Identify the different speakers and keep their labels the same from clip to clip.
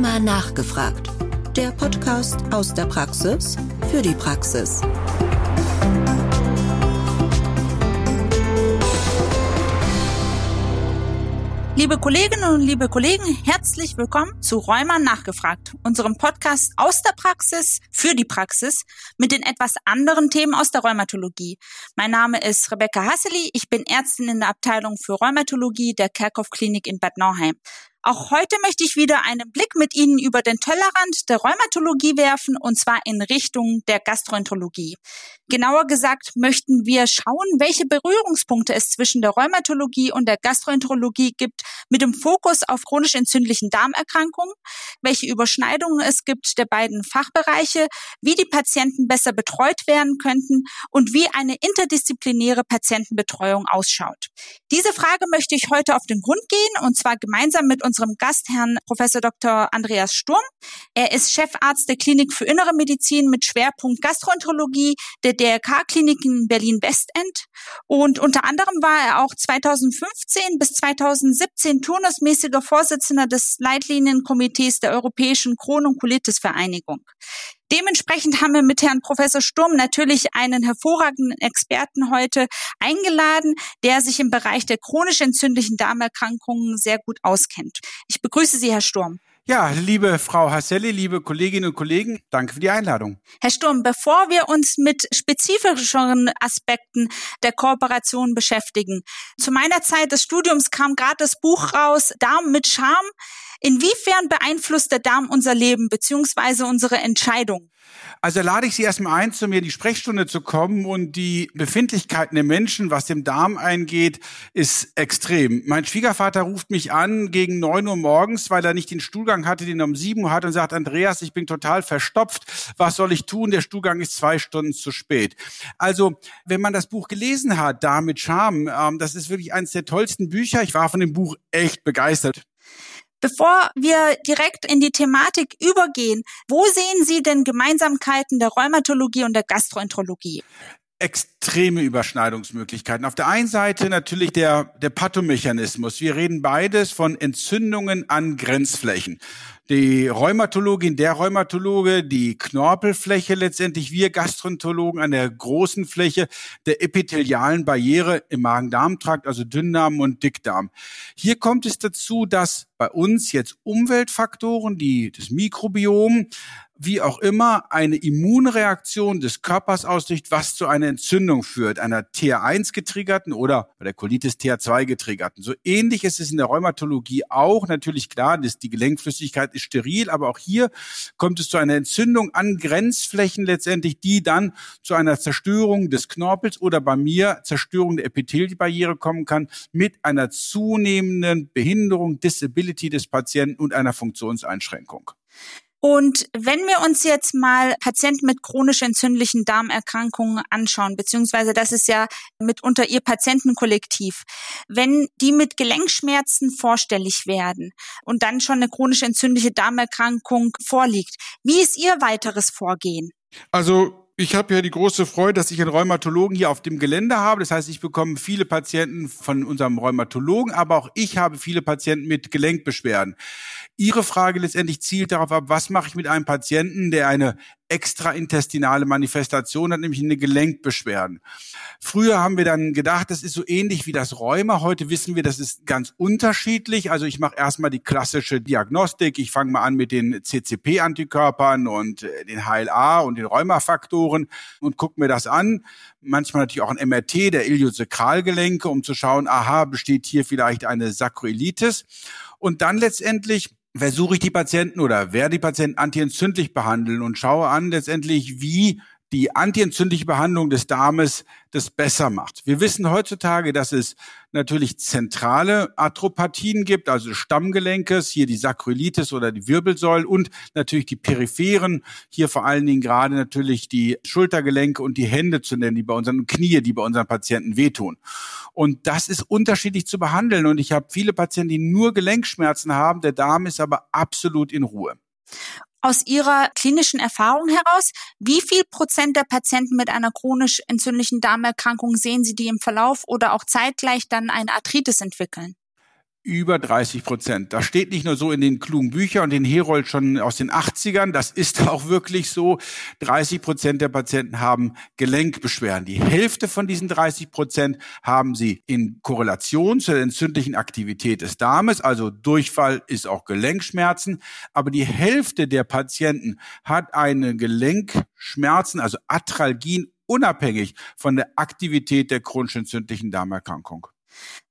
Speaker 1: Rheuma nachgefragt. Der Podcast aus der Praxis für die Praxis.
Speaker 2: Liebe Kolleginnen und liebe Kollegen, herzlich willkommen zu Rheuma nachgefragt, unserem Podcast aus der Praxis für die Praxis mit den etwas anderen Themen aus der Rheumatologie. Mein Name ist Rebecca Hasseli, ich bin Ärztin in der Abteilung für Rheumatologie der Kerkhoff Klinik in Bad Nauheim. Auch heute möchte ich wieder einen Blick mit Ihnen über den Tellerrand der Rheumatologie werfen, und zwar in Richtung der Gastroenterologie. Genauer gesagt möchten wir schauen, welche Berührungspunkte es zwischen der Rheumatologie und der Gastroenterologie gibt, mit dem Fokus auf chronisch entzündlichen Darmerkrankungen, welche Überschneidungen es gibt der beiden Fachbereiche, wie die Patienten besser betreut werden könnten und wie eine interdisziplinäre Patientenbetreuung ausschaut. Diese Frage möchte ich heute auf den Grund gehen, und zwar gemeinsam mit unserem Gast, Herrn Professor Dr. Andreas Sturm. Er ist Chefarzt der Klinik für Innere Medizin mit Schwerpunkt Gastroenterologie der DRK-Klinik in Berlin-Westend. Und unter anderem war er auch 2015 bis 2017 turnusmäßiger Vorsitzender des Leitlinienkomitees der Europäischen Crohn- und Colitis-Vereinigung. Dementsprechend haben wir mit Herrn Professor Sturm natürlich einen hervorragenden Experten heute eingeladen, der sich im Bereich der chronisch entzündlichen Darmerkrankungen sehr gut auskennt. Ich begrüße Sie, Herr Sturm.
Speaker 3: Ja, liebe Frau Hasselli, liebe Kolleginnen und Kollegen, danke für die Einladung.
Speaker 2: Herr Sturm, bevor wir uns mit spezifischeren Aspekten der Kooperation beschäftigen, zu meiner Zeit des Studiums kam gerade das Buch raus, Darm mit Charme. Inwiefern beeinflusst der Darm unser Leben beziehungsweise unsere Entscheidung?
Speaker 3: Also lade ich Sie erstmal ein, zu mir in die Sprechstunde zu kommen und die Befindlichkeiten der Menschen, was dem Darm eingeht, ist extrem. Mein Schwiegervater ruft mich an gegen neun Uhr morgens, weil er nicht den Stuhlgang hatte, den er um sieben Uhr hat und sagt, Andreas, ich bin total verstopft. Was soll ich tun? Der Stuhlgang ist zwei Stunden zu spät. Also, wenn man das Buch gelesen hat, Darm mit Charme, ähm, das ist wirklich eines der tollsten Bücher. Ich war von dem Buch echt begeistert.
Speaker 2: Bevor wir direkt in die Thematik übergehen, wo sehen Sie denn Gemeinsamkeiten der Rheumatologie und der Gastroenterologie?
Speaker 3: Extreme Überschneidungsmöglichkeiten. Auf der einen Seite natürlich der, der Pathomechanismus. Wir reden beides von Entzündungen an Grenzflächen die Rheumatologin, der Rheumatologe, die Knorpelfläche letztendlich, wir Gastroenterologen an der großen Fläche der epithelialen Barriere im Magen-Darm-Trakt, also Dünndarm und Dickdarm. Hier kommt es dazu, dass bei uns jetzt Umweltfaktoren, die das Mikrobiom, wie auch immer eine Immunreaktion des Körpers auslöst, was zu einer Entzündung führt, einer TH1 getriggerten oder bei der Colitis TH2 getriggerten. So ähnlich ist es in der Rheumatologie auch. Natürlich klar, dass die Gelenkflüssigkeit ist steril, aber auch hier kommt es zu einer Entzündung an Grenzflächen letztendlich, die dann zu einer Zerstörung des Knorpels oder bei mir Zerstörung der Epithelbarriere kommen kann mit einer zunehmenden Behinderung, Disability des Patienten und einer Funktionseinschränkung.
Speaker 2: Und wenn wir uns jetzt mal Patienten mit chronisch entzündlichen Darmerkrankungen anschauen, beziehungsweise das ist ja mitunter ihr Patientenkollektiv, wenn die mit Gelenkschmerzen vorstellig werden und dann schon eine chronisch entzündliche Darmerkrankung vorliegt, wie ist ihr weiteres Vorgehen?
Speaker 3: Also ich habe ja die große Freude, dass ich einen Rheumatologen hier auf dem Gelände habe. Das heißt, ich bekomme viele Patienten von unserem Rheumatologen, aber auch ich habe viele Patienten mit Gelenkbeschwerden. Ihre Frage letztendlich zielt darauf ab, was mache ich mit einem Patienten, der eine extraintestinale Manifestation hat, nämlich eine Gelenkbeschwerden. Früher haben wir dann gedacht, das ist so ähnlich wie das Rheuma. Heute wissen wir, das ist ganz unterschiedlich. Also ich mache erstmal die klassische Diagnostik. Ich fange mal an mit den CCP-Antikörpern und äh, den HLA und den Rheumafaktoren und gucke mir das an. Manchmal natürlich auch ein MRT der Iliosakralgelenke, um zu schauen, aha, besteht hier vielleicht eine Sakroilitis. Und dann letztendlich versuche ich die Patienten oder werde die Patienten antientzündlich behandeln und schaue an letztendlich, wie die antientzündliche Behandlung des Darmes das besser macht. Wir wissen heutzutage, dass es natürlich zentrale Arthropathien gibt, also Stammgelenkes, hier die Sakroilitis oder die Wirbelsäule und natürlich die peripheren, hier vor allen Dingen gerade natürlich die Schultergelenke und die Hände zu nennen, die bei unseren Knie, die bei unseren Patienten wehtun. Und das ist unterschiedlich zu behandeln und ich habe viele Patienten, die nur Gelenkschmerzen haben, der Darm ist aber absolut in Ruhe
Speaker 2: aus Ihrer klinischen Erfahrung heraus, wie viel Prozent der Patienten mit einer chronisch entzündlichen Darmerkrankung sehen Sie, die im Verlauf oder auch zeitgleich dann eine Arthritis entwickeln?
Speaker 3: Über 30 Prozent. Das steht nicht nur so in den klugen Büchern und den Herold schon aus den 80ern. Das ist auch wirklich so. 30 Prozent der Patienten haben Gelenkbeschwerden. Die Hälfte von diesen 30 Prozent haben sie in Korrelation zur entzündlichen Aktivität des Darmes. Also Durchfall ist auch Gelenkschmerzen. Aber die Hälfte der Patienten hat eine Gelenkschmerzen, also Atralgien, unabhängig von der Aktivität der chronisch entzündlichen Darmerkrankung.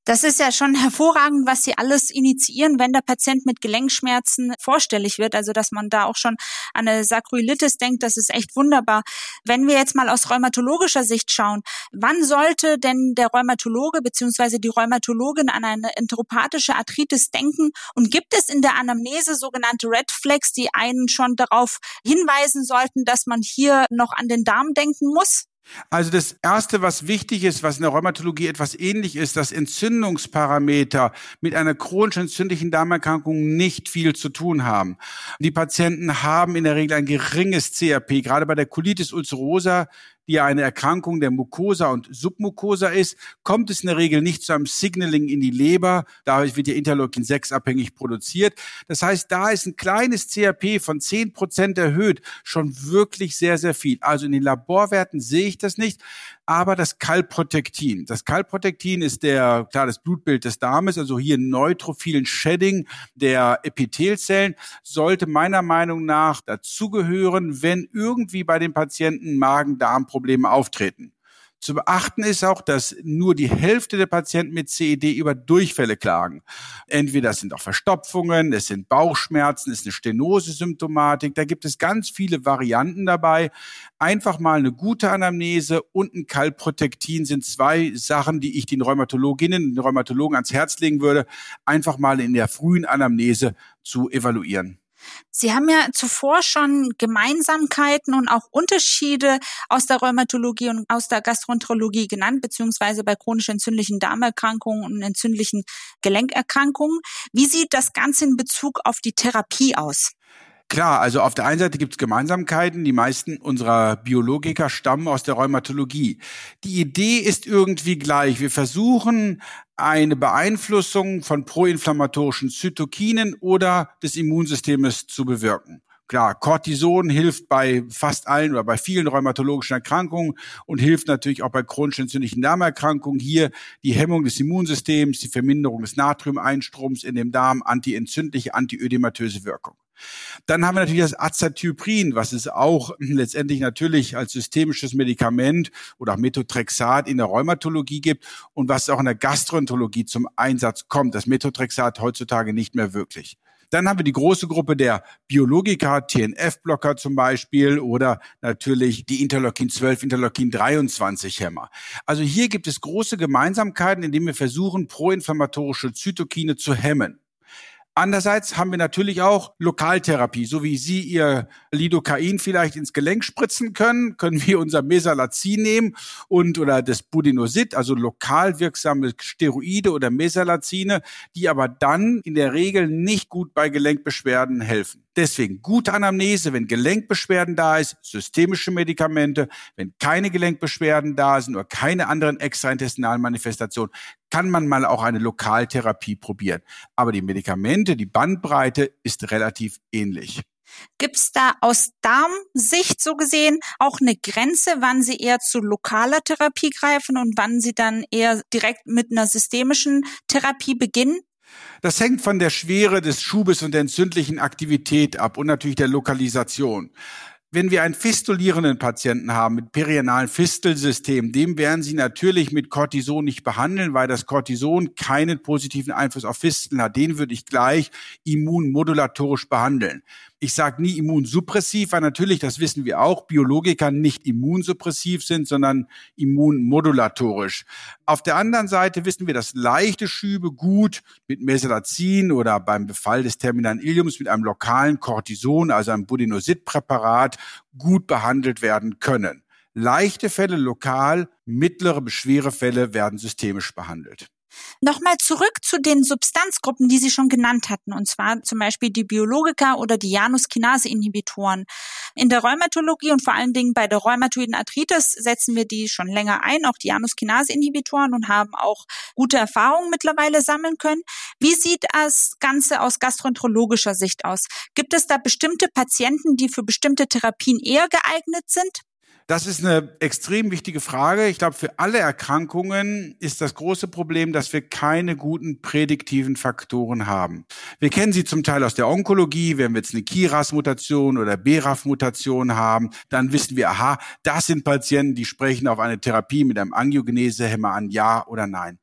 Speaker 2: Das ist ja schon hervorragend, was Sie alles initiieren, wenn der Patient mit Gelenkschmerzen vorstellig wird. Also, dass man da auch schon an eine Sakroilitis denkt, das ist echt wunderbar. Wenn wir jetzt mal aus rheumatologischer Sicht schauen, wann sollte denn der Rheumatologe bzw. die Rheumatologin an eine enteropathische Arthritis denken? Und gibt es in der Anamnese sogenannte Red Flags, die einen schon darauf hinweisen sollten, dass man hier noch an den Darm denken muss?
Speaker 3: Also das Erste, was wichtig ist, was in der Rheumatologie etwas ähnlich ist, dass Entzündungsparameter mit einer chronisch entzündlichen Darmerkrankung nicht viel zu tun haben. Die Patienten haben in der Regel ein geringes CRP. Gerade bei der Colitis ulcerosa die ja eine Erkrankung der Mucosa und Submucosa ist, kommt es in der Regel nicht zu einem Signaling in die Leber. Dadurch wird ja Interleukin 6 abhängig produziert. Das heißt, da ist ein kleines CRP von 10 Prozent erhöht schon wirklich sehr, sehr viel. Also in den Laborwerten sehe ich das nicht aber das Kalprotektin. Das Kalprotektin ist der, klar, das Blutbild des Darmes, also hier neutrophilen Shedding der Epithelzellen, sollte meiner Meinung nach dazugehören, wenn irgendwie bei den Patienten Magen-Darm-Probleme auftreten. Zu beachten ist auch, dass nur die Hälfte der Patienten mit CED über Durchfälle klagen. Entweder es sind auch Verstopfungen, es sind Bauchschmerzen, es ist eine Stenose-Symptomatik. Da gibt es ganz viele Varianten dabei. Einfach mal eine gute Anamnese und ein Kalprotektin sind zwei Sachen, die ich den Rheumatologinnen und Rheumatologen ans Herz legen würde, einfach mal in der frühen Anamnese zu evaluieren.
Speaker 2: Sie haben ja zuvor schon Gemeinsamkeiten und auch Unterschiede aus der Rheumatologie und aus der Gastroenterologie genannt, beziehungsweise bei chronisch entzündlichen Darmerkrankungen und entzündlichen Gelenkerkrankungen. Wie sieht das Ganze in Bezug auf die Therapie aus?
Speaker 3: Klar, also auf der einen Seite gibt es Gemeinsamkeiten. Die meisten unserer Biologiker stammen aus der Rheumatologie. Die Idee ist irgendwie gleich. Wir versuchen eine Beeinflussung von proinflammatorischen Zytokinen oder des Immunsystems zu bewirken. Klar, Cortison hilft bei fast allen oder bei vielen rheumatologischen Erkrankungen und hilft natürlich auch bei chronisch entzündlichen Darmerkrankungen. Hier die Hemmung des Immunsystems, die Verminderung des Natriumeinstroms in dem Darm, antientzündliche, antiödematöse Wirkung. Dann haben wir natürlich das Azathioprин, was es auch letztendlich natürlich als systemisches Medikament oder auch Methotrexat in der Rheumatologie gibt und was auch in der Gastroenterologie zum Einsatz kommt. Das Methotrexat heutzutage nicht mehr wirklich. Dann haben wir die große Gruppe der Biologika, TNF-Blocker zum Beispiel oder natürlich die Interleukin 12, Interleukin 23 Hämmer. Also hier gibt es große Gemeinsamkeiten, indem wir versuchen, proinflammatorische Zytokine zu hemmen. Andererseits haben wir natürlich auch Lokaltherapie. So wie Sie Ihr Lidocain vielleicht ins Gelenk spritzen können, können wir unser Mesalazin nehmen und oder das Budinosid, also lokal wirksame Steroide oder Mesalazine, die aber dann in der Regel nicht gut bei Gelenkbeschwerden helfen. Deswegen gute Anamnese, wenn Gelenkbeschwerden da ist, systemische Medikamente, wenn keine Gelenkbeschwerden da sind oder keine anderen extraintestinalen Manifestationen, kann man mal auch eine Lokaltherapie probieren. Aber die Medikamente, die Bandbreite ist relativ ähnlich.
Speaker 2: Gibt es da aus Darmsicht so gesehen auch eine Grenze, wann Sie eher zu lokaler Therapie greifen und wann Sie dann eher direkt mit einer systemischen Therapie beginnen?
Speaker 3: Das hängt von der Schwere des Schubes und der entzündlichen Aktivität ab und natürlich der Lokalisation. Wenn wir einen fistulierenden Patienten haben mit perianalen Fistelsystem, dem werden Sie natürlich mit Cortison nicht behandeln, weil das Cortison keinen positiven Einfluss auf Fisteln hat. Den würde ich gleich immunmodulatorisch behandeln. Ich sage nie immunsuppressiv, weil natürlich, das wissen wir auch, Biologiker nicht immunsuppressiv sind, sondern immunmodulatorisch. Auf der anderen Seite wissen wir, dass leichte Schübe gut mit Mesalazin oder beim Befall des terminalen Iliums mit einem lokalen Cortison, also einem Budinosid-Präparat, gut behandelt werden können. Leichte Fälle lokal, mittlere Beschwerefälle werden systemisch behandelt.
Speaker 2: Nochmal zurück zu den Substanzgruppen, die Sie schon genannt hatten, und zwar zum Beispiel die Biologika oder die Janus-Kinase-Inhibitoren. In der Rheumatologie und vor allen Dingen bei der rheumatoiden Arthritis setzen wir die schon länger ein, auch die Janus-Kinase-Inhibitoren und haben auch gute Erfahrungen mittlerweile sammeln können. Wie sieht das Ganze aus gastroenterologischer Sicht aus? Gibt es da bestimmte Patienten, die für bestimmte Therapien eher geeignet sind?
Speaker 3: Das ist eine extrem wichtige Frage. Ich glaube, für alle Erkrankungen ist das große Problem, dass wir keine guten prädiktiven Faktoren haben. Wir kennen sie zum Teil aus der Onkologie. Wenn wir jetzt eine KIRAS-Mutation oder BRAF-Mutation haben, dann wissen wir, aha, das sind Patienten, die sprechen auf eine Therapie mit einem Angiogenese-Hämmer an, ja oder nein.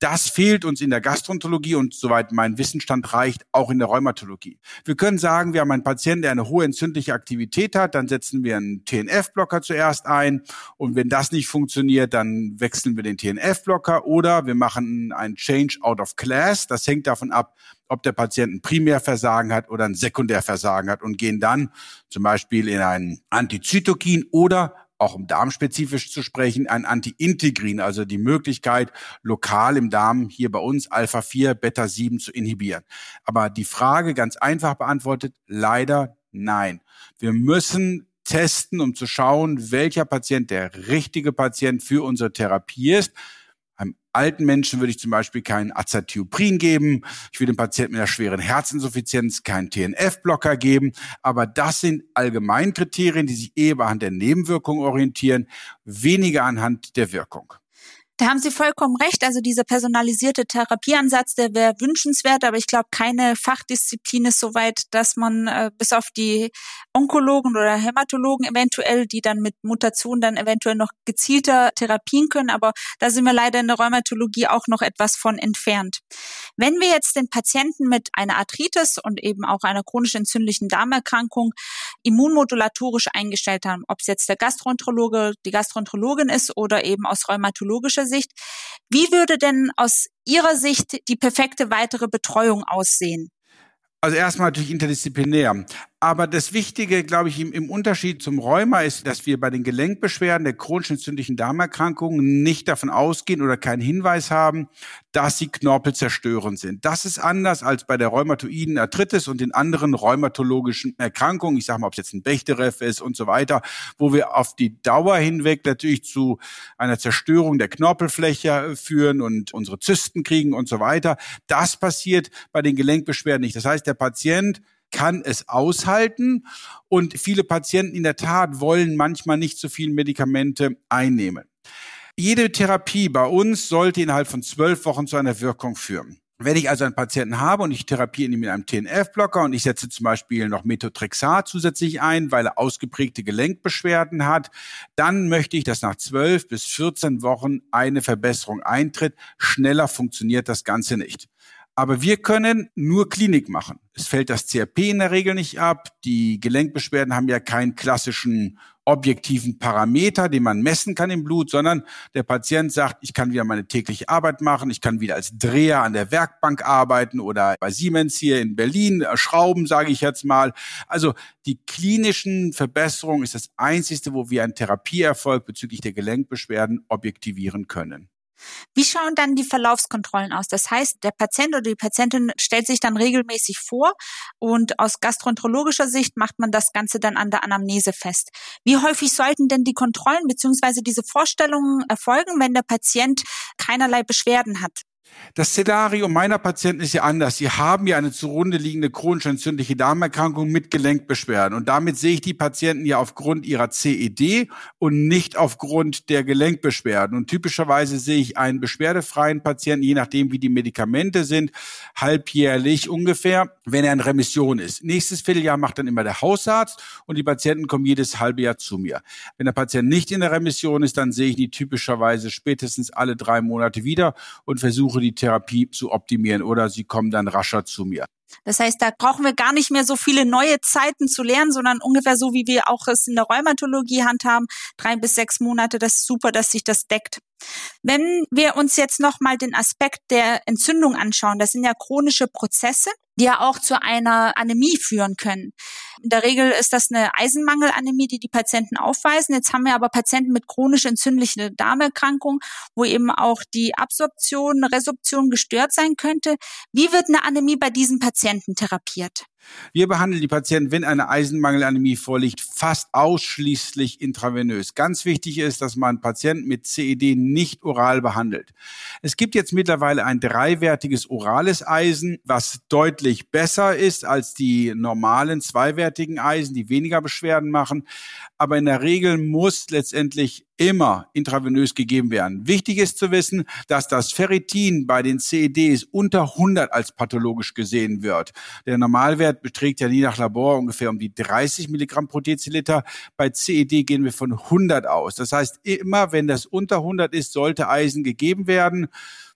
Speaker 3: Das fehlt uns in der Gastroenterologie und soweit mein Wissensstand reicht, auch in der Rheumatologie. Wir können sagen, wir haben einen Patienten, der eine hohe entzündliche Aktivität hat, dann setzen wir einen TNF-Blocker zuerst ein und wenn das nicht funktioniert, dann wechseln wir den TNF-Blocker oder wir machen einen Change out of class. Das hängt davon ab, ob der Patient ein Primärversagen hat oder ein Sekundärversagen hat und gehen dann zum Beispiel in ein Antizytokin oder auch um darmspezifisch zu sprechen, ein Anti-Integrin, also die Möglichkeit, lokal im Darm hier bei uns Alpha-4, Beta-7 zu inhibieren. Aber die Frage ganz einfach beantwortet, leider nein. Wir müssen testen, um zu schauen, welcher Patient der richtige Patient für unsere Therapie ist alten Menschen würde ich zum Beispiel keinen Azathioprin geben. Ich würde dem Patienten mit einer schweren Herzinsuffizienz keinen TNF-Blocker geben. Aber das sind Allgemeinkriterien, die sich eher anhand der Nebenwirkungen orientieren, weniger anhand der Wirkung.
Speaker 2: Da haben Sie vollkommen recht. Also dieser personalisierte Therapieansatz, der wäre wünschenswert, aber ich glaube, keine Fachdisziplin ist so weit, dass man äh, bis auf die Onkologen oder Hämatologen eventuell, die dann mit Mutationen dann eventuell noch gezielter therapien können, aber da sind wir leider in der Rheumatologie auch noch etwas von entfernt. Wenn wir jetzt den Patienten mit einer Arthritis und eben auch einer chronisch entzündlichen Darmerkrankung immunmodulatorisch eingestellt haben, ob es jetzt der Gastroenterologe, die Gastroenterologin ist oder eben aus rheumatologischer Sicht. Wie würde denn aus Ihrer Sicht die perfekte weitere Betreuung aussehen?
Speaker 3: Also erstmal natürlich interdisziplinär. Aber das Wichtige, glaube ich, im, Unterschied zum Rheuma ist, dass wir bei den Gelenkbeschwerden der chronisch entzündlichen Darmerkrankungen nicht davon ausgehen oder keinen Hinweis haben, dass sie knorpelzerstörend sind. Das ist anders als bei der rheumatoiden Arthritis und den anderen rheumatologischen Erkrankungen. Ich sage mal, ob es jetzt ein Bechterew ist und so weiter, wo wir auf die Dauer hinweg natürlich zu einer Zerstörung der Knorpelfläche führen und unsere Zysten kriegen und so weiter. Das passiert bei den Gelenkbeschwerden nicht. Das heißt, der Patient kann es aushalten. Und viele Patienten in der Tat wollen manchmal nicht so viel Medikamente einnehmen. Jede Therapie bei uns sollte innerhalb von zwölf Wochen zu einer Wirkung führen. Wenn ich also einen Patienten habe und ich therapiere ihn mit einem TNF-Blocker und ich setze zum Beispiel noch Methotrexat zusätzlich ein, weil er ausgeprägte Gelenkbeschwerden hat, dann möchte ich, dass nach zwölf bis 14 Wochen eine Verbesserung eintritt. Schneller funktioniert das Ganze nicht. Aber wir können nur Klinik machen. Es fällt das CRP in der Regel nicht ab. Die Gelenkbeschwerden haben ja keinen klassischen objektiven Parameter, den man messen kann im Blut, sondern der Patient sagt, ich kann wieder meine tägliche Arbeit machen, ich kann wieder als Dreher an der Werkbank arbeiten oder bei Siemens hier in Berlin äh, schrauben, sage ich jetzt mal. Also die klinischen Verbesserungen ist das Einzige, wo wir einen Therapieerfolg bezüglich der Gelenkbeschwerden objektivieren können.
Speaker 2: Wie schauen dann die Verlaufskontrollen aus? Das heißt, der Patient oder die Patientin stellt sich dann regelmäßig vor und aus gastroenterologischer Sicht macht man das Ganze dann an der Anamnese fest. Wie häufig sollten denn die Kontrollen bzw. diese Vorstellungen erfolgen, wenn der Patient keinerlei Beschwerden hat?
Speaker 3: Das Szenario meiner Patienten ist ja anders. Sie haben ja eine zugrunde liegende chronisch entzündliche Darmerkrankung mit Gelenkbeschwerden. Und damit sehe ich die Patienten ja aufgrund ihrer CED und nicht aufgrund der Gelenkbeschwerden. Und typischerweise sehe ich einen beschwerdefreien Patienten, je nachdem wie die Medikamente sind, halbjährlich ungefähr, wenn er in Remission ist. Nächstes Vierteljahr macht dann immer der Hausarzt und die Patienten kommen jedes halbe Jahr zu mir. Wenn der Patient nicht in der Remission ist, dann sehe ich die typischerweise spätestens alle drei Monate wieder und versuche die Therapie zu optimieren oder sie kommen dann rascher zu mir.
Speaker 2: Das heißt, da brauchen wir gar nicht mehr so viele neue Zeiten zu lernen, sondern ungefähr so, wie wir auch es in der Rheumatologie handhaben, drei bis sechs Monate. Das ist super, dass sich das deckt. Wenn wir uns jetzt nochmal den Aspekt der Entzündung anschauen, das sind ja chronische Prozesse, die ja auch zu einer Anämie führen können. In der Regel ist das eine Eisenmangelanämie, die die Patienten aufweisen. Jetzt haben wir aber Patienten mit chronisch entzündlichen Darmerkrankungen, wo eben auch die Absorption, Resorption gestört sein könnte. Wie wird eine Anämie bei diesen Patienten therapiert?
Speaker 3: Wir behandeln die Patienten, wenn eine Eisenmangelanämie vorliegt, fast ausschließlich intravenös. Ganz wichtig ist, dass man Patienten mit CED nicht oral behandelt. Es gibt jetzt mittlerweile ein dreiwertiges orales Eisen, was deutlich besser ist als die normalen zweiwertigen Eisen, die weniger Beschwerden machen. Aber in der Regel muss letztendlich immer intravenös gegeben werden. Wichtig ist zu wissen, dass das Ferritin bei den CEDs unter 100 als pathologisch gesehen wird. Der Normalwert beträgt ja je nach Labor ungefähr um die 30 Milligramm pro Deziliter. Bei CED gehen wir von 100 aus. Das heißt, immer wenn das unter 100 ist, sollte Eisen gegeben werden.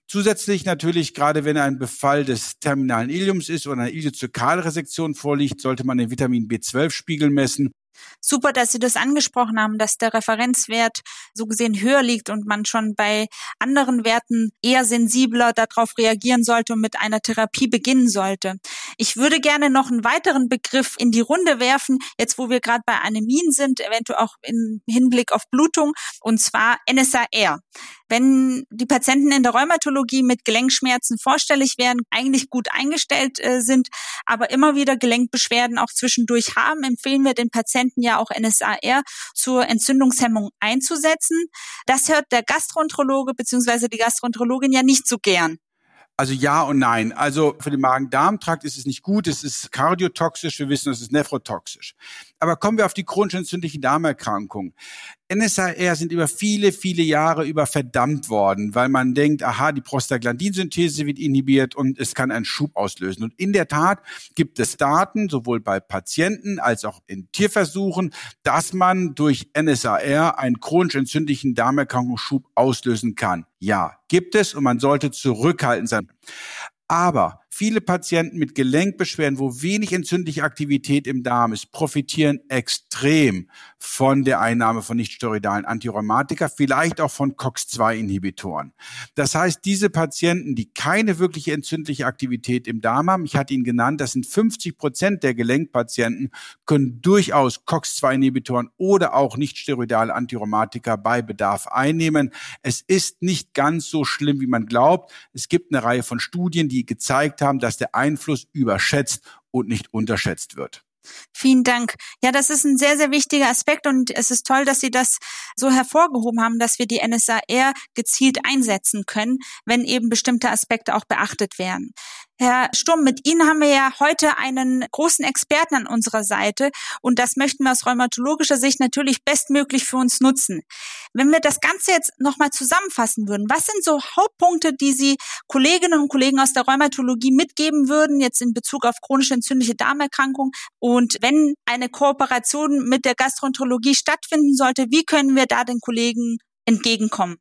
Speaker 3: Zusätzlich natürlich, gerade wenn ein Befall des terminalen Iliums ist oder eine Iliozykalresektion vorliegt, sollte man den Vitamin B12-Spiegel messen
Speaker 2: Super, dass Sie das angesprochen haben, dass der Referenzwert so gesehen höher liegt und man schon bei anderen Werten eher sensibler darauf reagieren sollte und mit einer Therapie beginnen sollte. Ich würde gerne noch einen weiteren Begriff in die Runde werfen, jetzt wo wir gerade bei Anämien sind, eventuell auch im Hinblick auf Blutung, und zwar NSAR. Wenn die Patienten in der Rheumatologie mit Gelenkschmerzen vorstellig werden, eigentlich gut eingestellt äh, sind, aber immer wieder Gelenkbeschwerden auch zwischendurch haben, empfehlen wir den Patienten ja auch NSAR zur Entzündungshemmung einzusetzen. Das hört der Gastroenterologe bzw. die Gastroenterologin ja nicht so gern.
Speaker 3: Also ja und nein. Also für den Magen-Darm-Trakt ist es nicht gut, es ist kardiotoxisch, wir wissen, es ist nephrotoxisch. Aber kommen wir auf die chronisch entzündlichen Darmerkrankungen. NSAR sind über viele, viele Jahre über verdammt worden, weil man denkt, aha, die Prostaglandinsynthese wird inhibiert und es kann einen Schub auslösen. Und in der Tat gibt es Daten, sowohl bei Patienten als auch in Tierversuchen, dass man durch NSAR einen chronisch entzündlichen Darmerkrankungsschub auslösen kann. Ja, gibt es und man sollte zurückhaltend sein. Aber Viele Patienten mit Gelenkbeschwerden, wo wenig entzündliche Aktivität im Darm ist, profitieren extrem von der Einnahme von nichtsteroidalen Antirheumatika, vielleicht auch von COX-2-Inhibitoren. Das heißt, diese Patienten, die keine wirkliche entzündliche Aktivität im Darm haben, ich hatte ihn genannt, das sind 50 Prozent der Gelenkpatienten, können durchaus COX-2-Inhibitoren oder auch nichtsteroidale Antirheumatika bei Bedarf einnehmen. Es ist nicht ganz so schlimm, wie man glaubt. Es gibt eine Reihe von Studien, die gezeigt haben, dass der Einfluss überschätzt und nicht unterschätzt wird.
Speaker 2: Vielen Dank. Ja, das ist ein sehr, sehr wichtiger Aspekt und es ist toll, dass Sie das so hervorgehoben haben, dass wir die NSAR gezielt einsetzen können, wenn eben bestimmte Aspekte auch beachtet werden. Herr Sturm, mit Ihnen haben wir ja heute einen großen Experten an unserer Seite und das möchten wir aus rheumatologischer Sicht natürlich bestmöglich für uns nutzen. Wenn wir das Ganze jetzt nochmal zusammenfassen würden, was sind so Hauptpunkte, die Sie Kolleginnen und Kollegen aus der Rheumatologie mitgeben würden, jetzt in Bezug auf chronische entzündliche Darmerkrankung? Und wenn eine Kooperation mit der Gastroenterologie stattfinden sollte, wie können wir da den Kollegen entgegenkommen?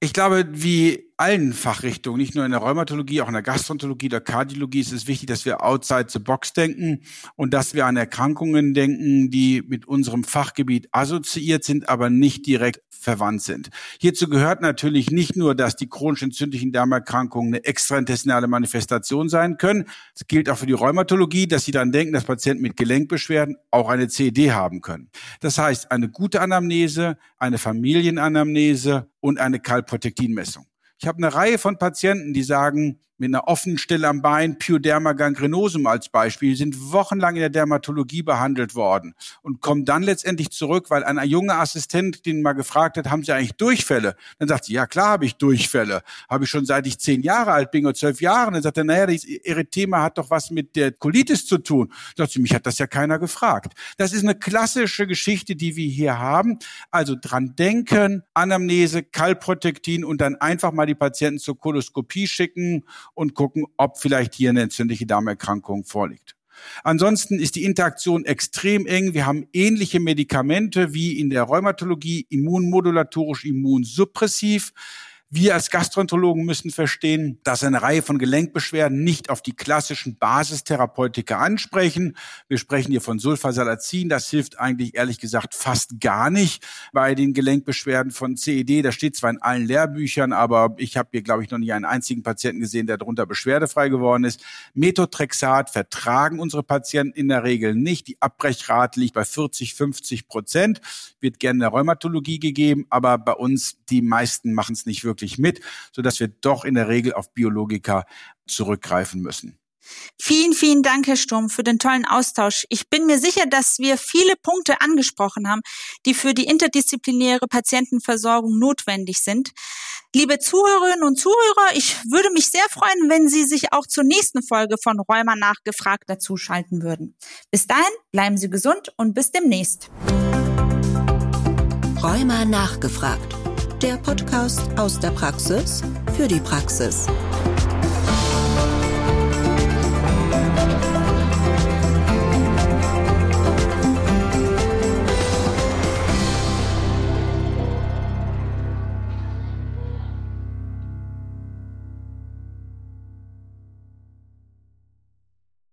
Speaker 3: Ich glaube, wie allen Fachrichtungen, nicht nur in der Rheumatologie, auch in der Gastroenterologie, der Kardiologie, ist es wichtig, dass wir outside the box denken und dass wir an Erkrankungen denken, die mit unserem Fachgebiet assoziiert sind, aber nicht direkt verwandt sind. Hierzu gehört natürlich nicht nur, dass die chronisch entzündlichen Darmerkrankungen eine extraintestinale Manifestation sein können. Es gilt auch für die Rheumatologie, dass sie dann denken, dass Patienten mit Gelenkbeschwerden auch eine CED haben können. Das heißt, eine gute Anamnese, eine Familienanamnese und eine Kalprotektinmessung. Ich habe eine Reihe von Patienten, die sagen, mit einer offenen Stelle am Bein, Pyoderma gangrenosum als Beispiel, sind wochenlang in der Dermatologie behandelt worden und kommen dann letztendlich zurück, weil ein junger Assistent den mal gefragt hat, haben Sie eigentlich Durchfälle? Dann sagt sie, ja klar habe ich Durchfälle. Habe ich schon seit ich zehn Jahre alt bin oder zwölf Jahre. Dann sagt er, naja, das Erythema hat doch was mit der Colitis zu tun. Dann sagt sie, mich hat das ja keiner gefragt. Das ist eine klassische Geschichte, die wir hier haben. Also dran denken, Anamnese, Kalprotektin und dann einfach mal die Patienten zur Koloskopie schicken und gucken, ob vielleicht hier eine entzündliche Darmerkrankung vorliegt. Ansonsten ist die Interaktion extrem eng. Wir haben ähnliche Medikamente wie in der Rheumatologie, immunmodulatorisch, immunsuppressiv. Wir als Gastroenterologen müssen verstehen, dass eine Reihe von Gelenkbeschwerden nicht auf die klassischen Basistherapeutika ansprechen. Wir sprechen hier von Sulfasalazin. Das hilft eigentlich ehrlich gesagt fast gar nicht bei den Gelenkbeschwerden von CED. Das steht zwar in allen Lehrbüchern, aber ich habe hier, glaube ich, noch nie einen einzigen Patienten gesehen, der darunter beschwerdefrei geworden ist. Methotrexat vertragen unsere Patienten in der Regel nicht. Die Abbrechrate liegt bei 40, 50 Prozent. Wird gerne in der Rheumatologie gegeben, aber bei uns die meisten machen es nicht wirklich mit, sodass wir doch in der Regel auf Biologika zurückgreifen müssen.
Speaker 2: Vielen, vielen Dank, Herr Sturm, für den tollen Austausch. Ich bin mir sicher, dass wir viele Punkte angesprochen haben, die für die interdisziplinäre Patientenversorgung notwendig sind. Liebe Zuhörerinnen und Zuhörer, ich würde mich sehr freuen, wenn Sie sich auch zur nächsten Folge von Räumer nachgefragt dazuschalten würden. Bis dahin, bleiben Sie gesund und bis demnächst.
Speaker 1: Räumer nachgefragt. Der Podcast aus der Praxis für die Praxis.